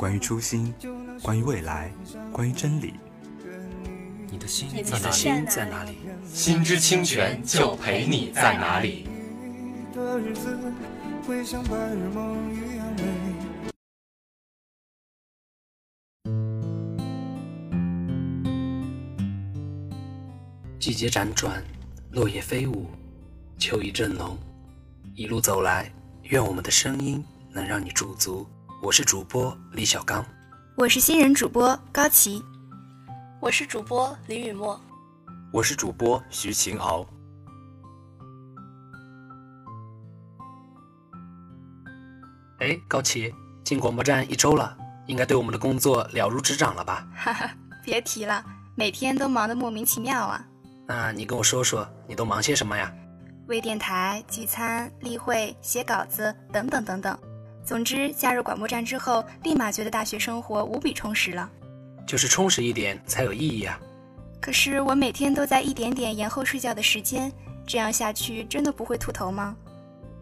关于初心，关于未来，关于真理。你的心，你的心在哪里？心之清泉就陪你在哪里。季节辗转，落叶飞舞，秋意正浓。一路走来，愿我们的声音能让你驻足。我是主播李小刚，我是新人主播高琪，我是主播李雨墨，我是主播徐晴敖。哎，高琪，进广播站一周了，应该对我们的工作了如指掌了吧？哈哈，别提了，每天都忙得莫名其妙啊。那你跟我说说，你都忙些什么呀？微电台、聚餐、例会、写稿子等等等等。总之，加入广播站之后，立马觉得大学生活无比充实了。就是充实一点才有意义啊。可是我每天都在一点点延后睡觉的时间，这样下去真的不会秃头吗？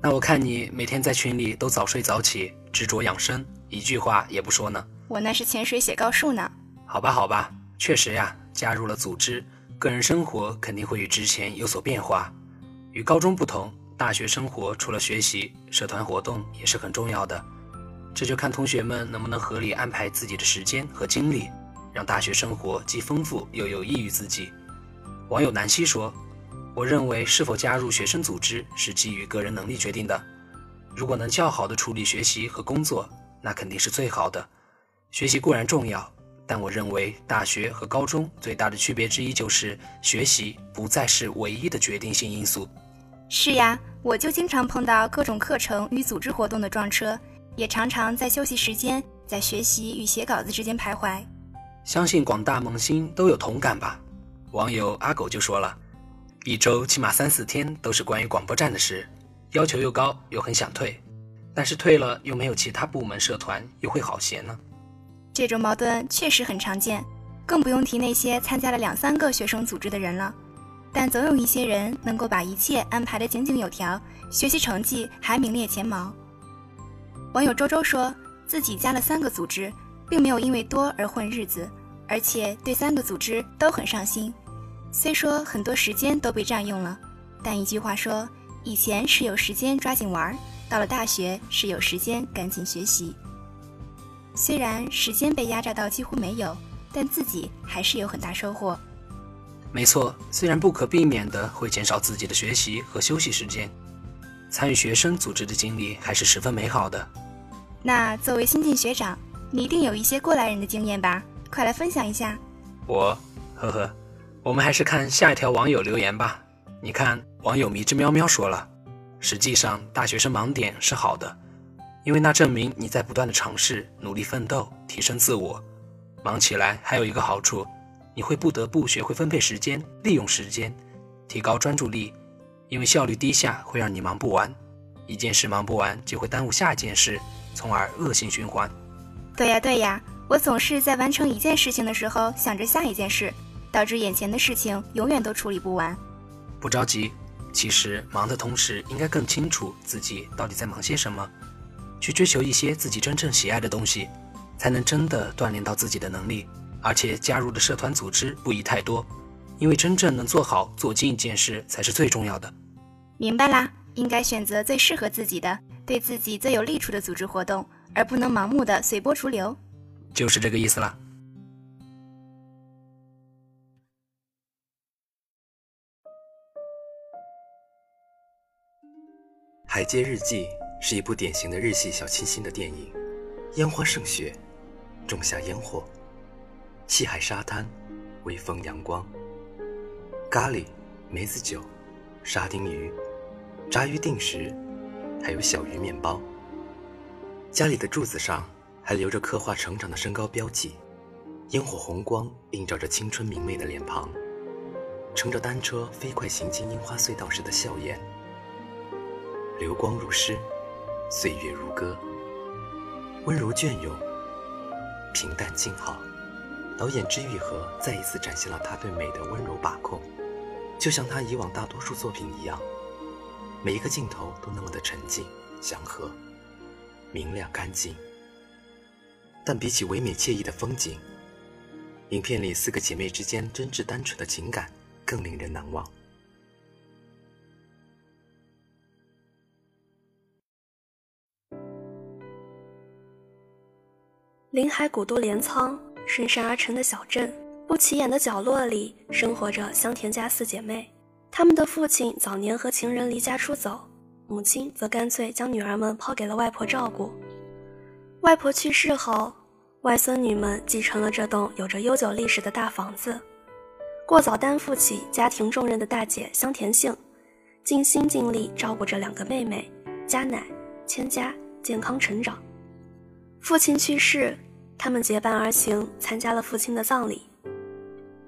那我看你每天在群里都早睡早起，执着养生，一句话也不说呢。我那是潜水写高数呢。好吧，好吧，确实呀，加入了组织。个人生活肯定会与之前有所变化。与高中不同，大学生活除了学习，社团活动也是很重要的。这就看同学们能不能合理安排自己的时间和精力，让大学生活既丰富又有益于自己。网友南希说：“我认为是否加入学生组织是基于个人能力决定的。如果能较好的处理学习和工作，那肯定是最好的。学习固然重要。”但我认为，大学和高中最大的区别之一就是学习不再是唯一的决定性因素。是呀，我就经常碰到各种课程与组织活动的撞车，也常常在休息时间在学习与写稿子之间徘徊。相信广大萌新都有同感吧？网友阿狗就说了，一周起码三四天都是关于广播站的事，要求又高又很想退，但是退了又没有其他部门社团又会好些呢。这种矛盾确实很常见，更不用提那些参加了两三个学生组织的人了。但总有一些人能够把一切安排得井井有条，学习成绩还名列前茅。网友周周说自己加了三个组织，并没有因为多而混日子，而且对三个组织都很上心。虽说很多时间都被占用了，但一句话说，以前是有时间抓紧玩，到了大学是有时间赶紧学习。虽然时间被压榨到几乎没有，但自己还是有很大收获。没错，虽然不可避免的会减少自己的学习和休息时间，参与学生组织的经历还是十分美好的。那作为新晋学长，你一定有一些过来人的经验吧？快来分享一下。我，呵呵，我们还是看下一条网友留言吧。你看，网友迷之喵喵说了，实际上大学生盲点是好的。因为那证明你在不断的尝试、努力奋斗、提升自我。忙起来还有一个好处，你会不得不学会分配时间、利用时间，提高专注力。因为效率低下会让你忙不完，一件事忙不完就会耽误下一件事，从而恶性循环。对呀对呀，我总是在完成一件事情的时候想着下一件事，导致眼前的事情永远都处理不完。不着急，其实忙的同时应该更清楚自己到底在忙些什么。去追求一些自己真正喜爱的东西，才能真的锻炼到自己的能力。而且加入的社团组织不宜太多因为真正能做好做精一件事才是最重要的。明白啦应该选择最适合自己的对自己最有利处的组织活动而不能盲目的随波逐流。就是这个意思啦海街日记是一部典型的日系小清新的电影烟花盛雪种下烟火。西海沙滩，微风阳光，咖喱、梅子酒、沙丁鱼、炸鱼定时，还有小鱼面包。家里的柱子上还留着刻画成长的身高标记，烟火红光映照着青春明媚的脸庞，乘着单车飞快行进樱花隧道时的笑颜。流光如诗，岁月如歌，温柔隽永，平淡静好。导演知玉和再一次展现了他对美的温柔把控，就像他以往大多数作品一样，每一个镜头都那么的沉静、祥和、明亮、干净。但比起唯美惬意的风景，影片里四个姐妹之间真挚单纯的情感更令人难忘。临海古都镰仓，顺山而成的小镇，不起眼的角落里，生活着香田家四姐妹。她们的父亲早年和情人离家出走，母亲则干脆将女儿们抛给了外婆照顾。外婆去世后，外孙女们继承了这栋有着悠久历史的大房子，过早担负起家庭重任的大姐香田杏，尽心尽力照顾着两个妹妹佳乃、千佳健康成长。父亲去世，他们结伴而行，参加了父亲的葬礼，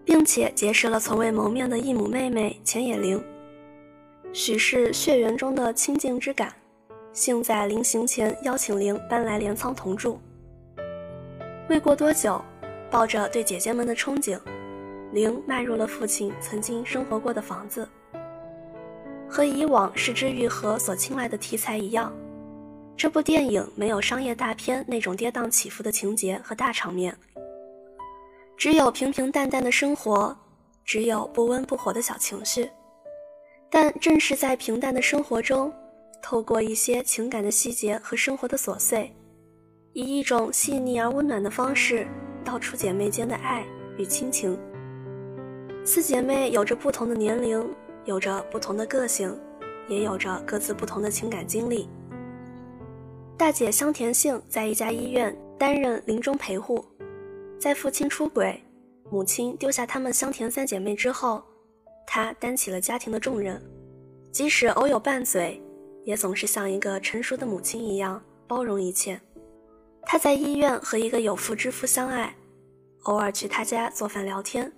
并且结识了从未谋面的异母妹妹浅野绫。许是血缘中的亲近之感，幸在临行前邀请绫搬来镰仓同住。未过多久，抱着对姐姐们的憧憬，绫迈入了父亲曾经生活过的房子。和以往是之愈合所青睐的题材一样。这部电影没有商业大片那种跌宕起伏的情节和大场面，只有平平淡淡的生活，只有不温不火的小情绪。但正是在平淡的生活中，透过一些情感的细节和生活的琐碎，以一种细腻而温暖的方式，道出姐妹间的爱与亲情。四姐妹有着不同的年龄，有着不同的个性，也有着各自不同的情感经历。大姐香田杏在一家医院担任临终陪护，在父亲出轨、母亲丢下他们香田三姐妹之后，她担起了家庭的重任，即使偶有拌嘴，也总是像一个成熟的母亲一样包容一切。她在医院和一个有妇之夫相爱，偶尔去他家做饭聊天，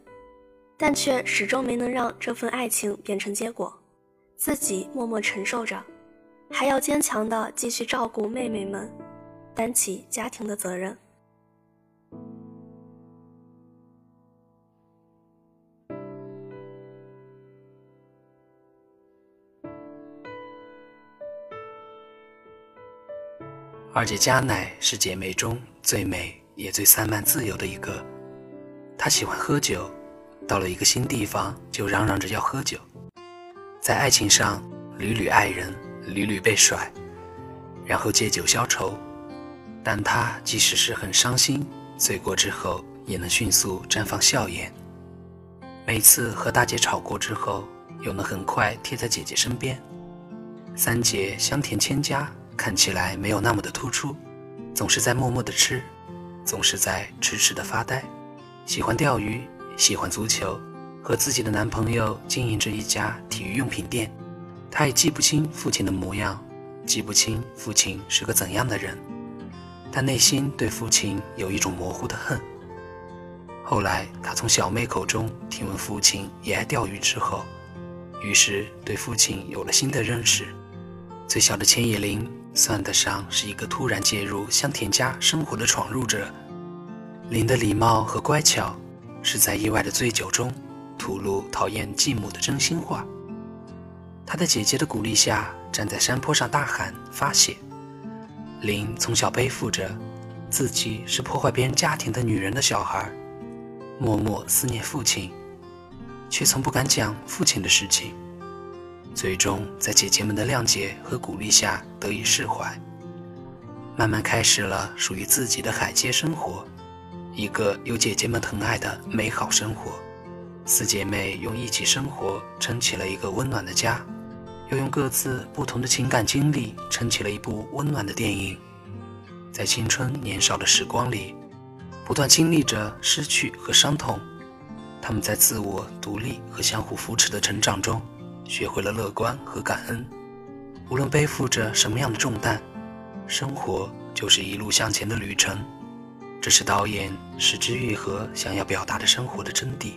但却始终没能让这份爱情变成结果，自己默默承受着。还要坚强的继续照顾妹妹们，担起家庭的责任。二姐佳乃是姐妹中最美也最散漫自由的一个，她喜欢喝酒，到了一个新地方就嚷嚷着要喝酒，在爱情上屡屡爱人。屡屡被甩，然后借酒消愁，但他即使是很伤心，醉过之后也能迅速绽放笑颜。每次和大姐吵过之后，又能很快贴在姐姐身边。三姐香甜千家看起来没有那么的突出，总是在默默的吃，总是在痴痴的发呆，喜欢钓鱼，喜欢足球，和自己的男朋友经营着一家体育用品店。他也记不清父亲的模样，记不清父亲是个怎样的人，但内心对父亲有一种模糊的恨。后来，他从小妹口中听闻父亲也爱钓鱼之后，于是对父亲有了新的认识。最小的千叶绫算得上是一个突然介入香田家生活的闯入者。林的礼貌和乖巧，是在意外的醉酒中吐露讨厌继母的真心话。他在姐姐的鼓励下，站在山坡上大喊发泄。林从小背负着自己是破坏别人家庭的女人的小孩，默默思念父亲，却从不敢讲父亲的事情。最终在姐姐们的谅解和鼓励下得以释怀，慢慢开始了属于自己的海街生活，一个有姐姐们疼爱的美好生活。四姐妹用一起生活撑起了一个温暖的家。又用各自不同的情感经历撑起了一部温暖的电影。在青春年少的时光里，不断经历着失去和伤痛，他们在自我独立和相互扶持的成长中，学会了乐观和感恩。无论背负着什么样的重担，生活就是一路向前的旅程。这是导演石之愈合想要表达的生活的真谛。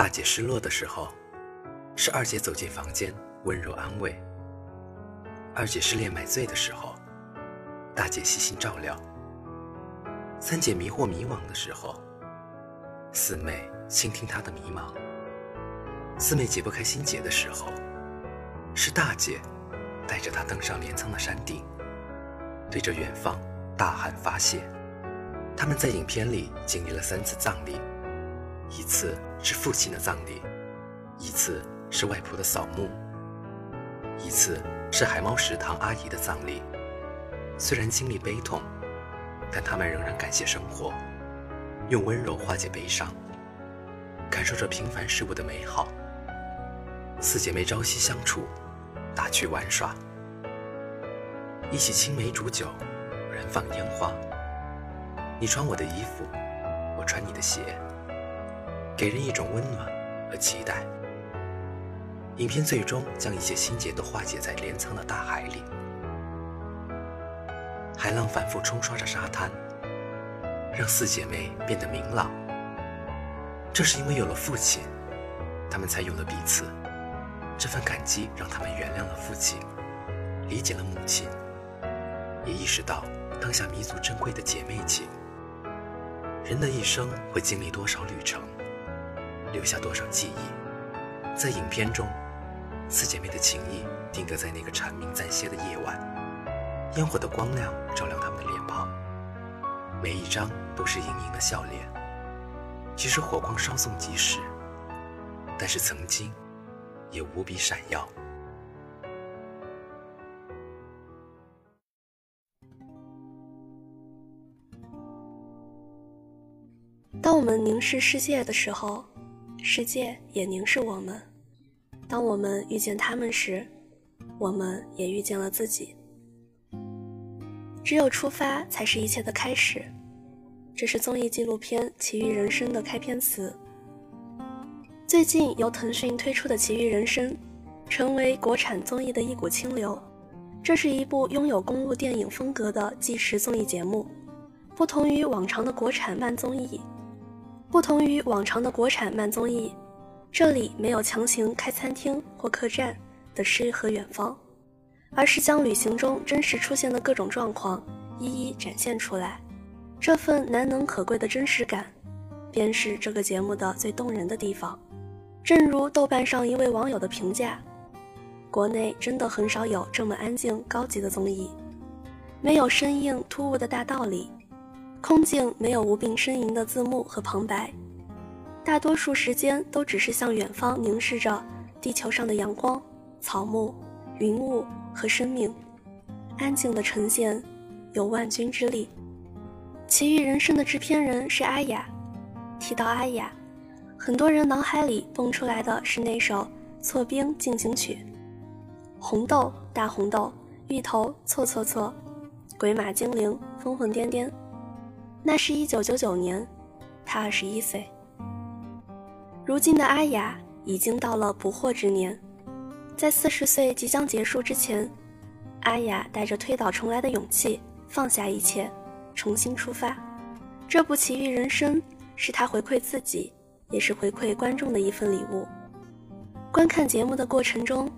大姐失落的时候，是二姐走进房间，温柔安慰；二姐失恋买醉的时候，大姐细心照料；三姐迷惑迷惘的时候，四妹倾听她的迷茫；四妹解不开心结的时候，是大姐带着她登上镰仓的山顶，对着远方大喊发泄。他们在影片里经历了三次葬礼。一次是父亲的葬礼，一次是外婆的扫墓，一次是海猫食堂阿姨的葬礼。虽然经历悲痛，但他们仍然感谢生活，用温柔化解悲伤，感受着平凡事物的美好。四姐妹朝夕相处，打趣玩耍，一起青梅煮酒，燃放烟花。你穿我的衣服，我穿你的鞋。给人一种温暖和期待。影片最终将一切心结都化解在镰仓的大海里，海浪反复冲刷着沙滩，让四姐妹变得明朗。这是因为有了父亲，她们才有了彼此。这份感激让他们原谅了父亲，理解了母亲，也意识到当下弥足珍贵的姐妹情。人的一生会经历多少旅程？留下多少记忆？在影片中，四姐妹的情谊定格在那个蝉鸣暂歇的夜晚，烟火的光亮照亮她们的脸庞，每一张都是盈盈的笑脸。即使火光稍纵即逝，但是曾经也无比闪耀。当我们凝视世界的时候。世界也凝视我们。当我们遇见他们时，我们也遇见了自己。只有出发，才是一切的开始。这是综艺纪录片《奇遇人生》的开篇词。最近由腾讯推出的《奇遇人生》，成为国产综艺的一股清流。这是一部拥有公路电影风格的纪实综艺节目，不同于往常的国产慢综艺。不同于往常的国产慢综艺，这里没有强行开餐厅或客栈的诗和远方，而是将旅行中真实出现的各种状况一一展现出来。这份难能可贵的真实感，便是这个节目的最动人的地方。正如豆瓣上一位网友的评价：“国内真的很少有这么安静高级的综艺，没有生硬突兀的大道理。”空镜没有无病呻吟的字幕和旁白，大多数时间都只是向远方凝视着地球上的阳光、草木、云雾和生命，安静的呈现，有万钧之力。奇遇人生的制片人是阿雅。提到阿雅，很多人脑海里蹦出来的是那首《错冰进行曲》：红豆大红豆，芋头错错错，鬼马精灵疯疯癫癫。那是一九九九年，他二十一岁。如今的阿雅已经到了不惑之年，在四十岁即将结束之前，阿雅带着推倒重来的勇气，放下一切，重新出发。这部奇遇人生是他回馈自己，也是回馈观众的一份礼物。观看节目的过程中，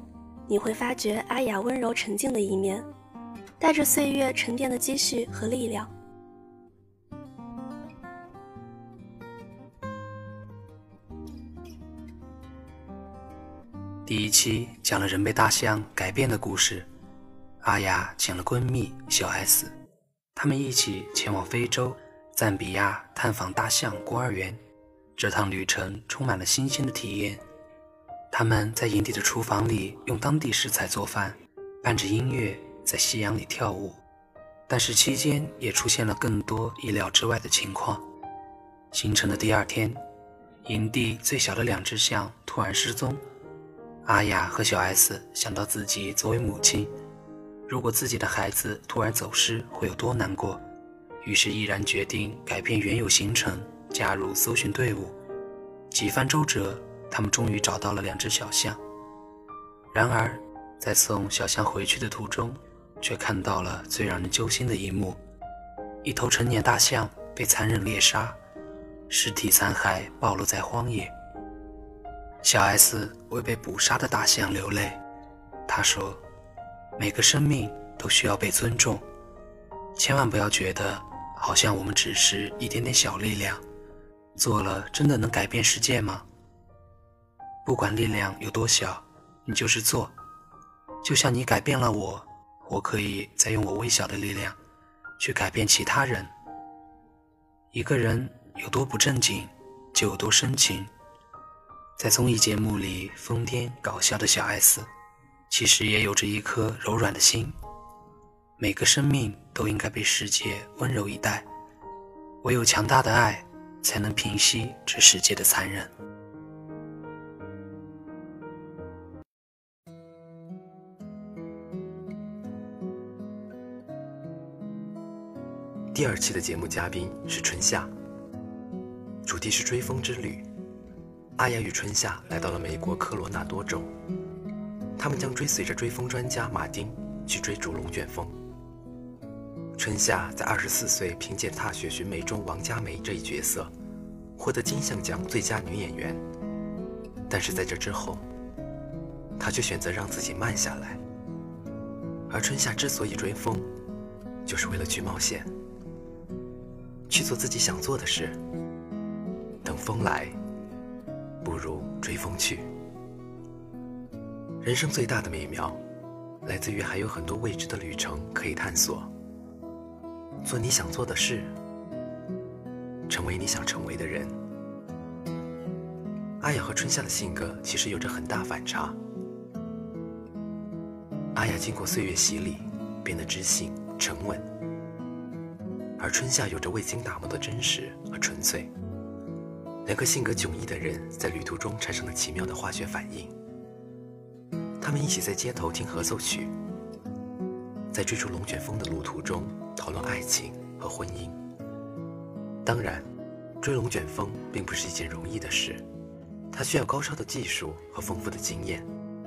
你会发觉阿雅温柔沉静的一面，带着岁月沉淀的积蓄和力量。第一期讲了人被大象改变的故事，阿雅请了闺蜜小 S，他们一起前往非洲赞比亚探访大象孤儿园。这趟旅程充满了新鲜的体验。他们在营地的厨房里用当地食材做饭，伴着音乐在夕阳里跳舞。但是期间也出现了更多意料之外的情况。行程的第二天，营地最小的两只象突然失踪。阿雅和小 S 想到自己作为母亲，如果自己的孩子突然走失会有多难过，于是毅然决定改变原有行程，加入搜寻队伍。几番周折，他们终于找到了两只小象。然而，在送小象回去的途中，却看到了最让人揪心的一幕：一头成年大象被残忍猎杀。尸体残骸暴露在荒野。小 S 为被捕杀的大象流泪，他说：“每个生命都需要被尊重，千万不要觉得好像我们只是一点点小力量，做了真的能改变世界吗？不管力量有多小，你就是做。就像你改变了我，我可以再用我微小的力量去改变其他人。一个人。”有多不正经，就有多深情。在综艺节目里疯癫搞笑的小 S，其实也有着一颗柔软的心。每个生命都应该被世界温柔以待，唯有强大的爱，才能平息这世界的残忍。第二期的节目嘉宾是春夏。主题是追风之旅，阿雅与春夏来到了美国科罗纳多州，他们将追随着追风专家马丁去追逐龙卷风。春夏在二十四岁凭借《踏雪寻梅》中王佳梅这一角色，获得金像奖最佳女演员。但是在这之后，她却选择让自己慢下来。而春夏之所以追风，就是为了去冒险，去做自己想做的事。等风来，不如追风去。人生最大的美妙，来自于还有很多未知的旅程可以探索。做你想做的事，成为你想成为的人。阿雅和春夏的性格其实有着很大反差。阿雅经过岁月洗礼，变得知性沉稳，而春夏有着未经打磨的真实和纯粹。两个性格迥异的人在旅途中产生了奇妙的化学反应。他们一起在街头听合奏曲，在追逐龙卷风的路途中讨论爱情和婚姻。当然，追龙卷风并不是一件容易的事，它需要高超的技术和丰富的经验，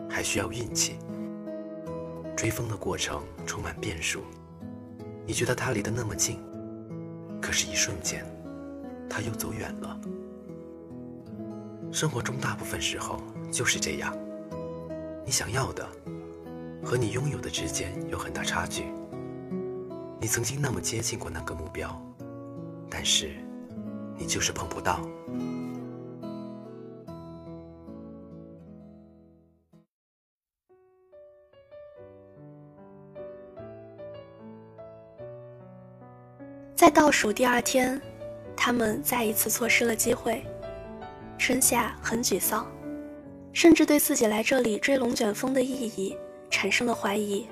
还需要运气。追风的过程充满变数，你觉得它离得那么近，可是，一瞬间，它又走远了。生活中大部分时候就是这样，你想要的和你拥有的之间有很大差距。你曾经那么接近过那个目标，但是你就是碰不到。在倒数第二天，他们再一次错失了机会。春夏很沮丧，甚至对自己来这里追龙卷风的意义产生了怀疑。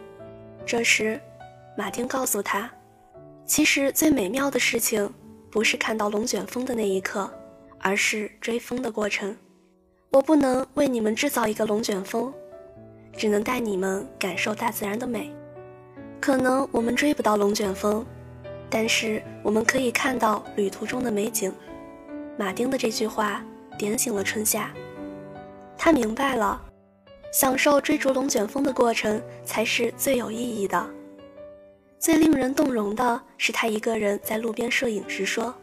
这时，马丁告诉他，其实最美妙的事情不是看到龙卷风的那一刻，而是追风的过程。我不能为你们制造一个龙卷风，只能带你们感受大自然的美。可能我们追不到龙卷风，但是我们可以看到旅途中的美景。马丁的这句话。点醒了春夏，他明白了，享受追逐龙卷风的过程才是最有意义的。最令人动容的是，他一个人在路边摄影时说：“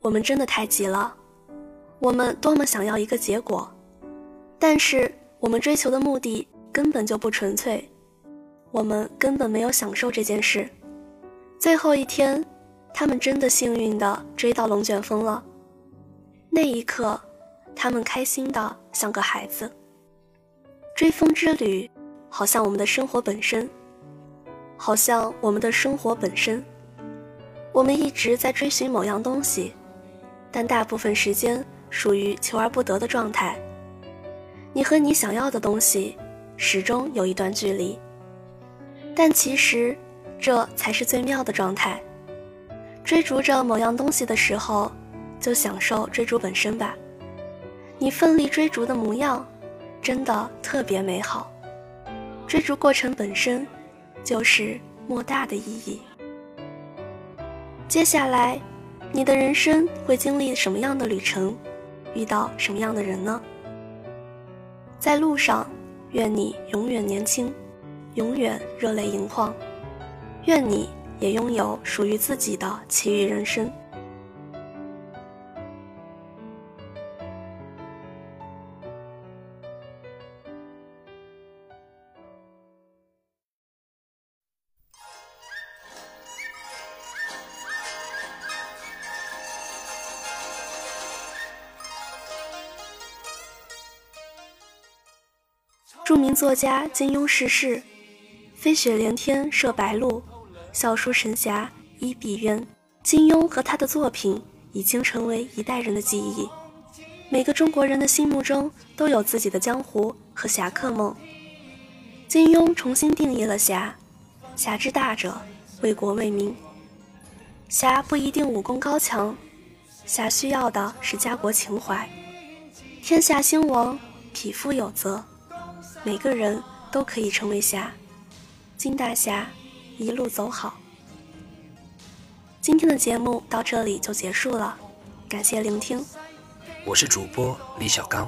我们真的太急了，我们多么想要一个结果，但是我们追求的目的根本就不纯粹，我们根本没有享受这件事。最后一天，他们真的幸运地追到龙卷风了。”那一刻，他们开心的像个孩子。追风之旅，好像我们的生活本身，好像我们的生活本身。我们一直在追寻某样东西，但大部分时间属于求而不得的状态。你和你想要的东西，始终有一段距离。但其实，这才是最妙的状态。追逐着某样东西的时候，就享受追逐本身吧。你奋力追逐的模样，真的特别美好。追逐过程本身，就是莫大的意义。接下来，你的人生会经历什么样的旅程，遇到什么样的人呢？在路上，愿你永远年轻，永远热泪盈眶。愿你。也拥有属于自己的奇遇人生。著名作家金庸逝世，飞雪连天射白鹿。笑书神侠倚碧鸳，金庸和他的作品已经成为一代人的记忆。每个中国人的心目中都有自己的江湖和侠客梦。金庸重新定义了侠：侠之大者，为国为民。侠不一定武功高强，侠需要的是家国情怀。天下兴亡，匹夫有责。每个人都可以成为侠。金大侠。一路走好。今天的节目到这里就结束了，感谢聆听。我是主播李小刚，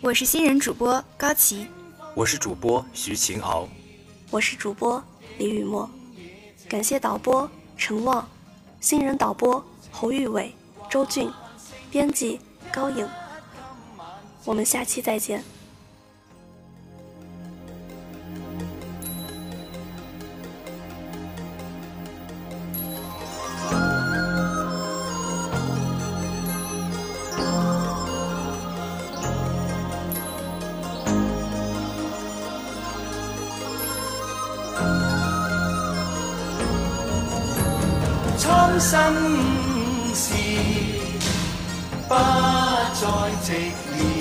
我是新人主播高琪，我是主播徐晴敖，我是主播李雨墨。感谢导播陈旺，新人导播侯玉伟、周俊，编辑高颖。我们下期再见。心事不再寂寥，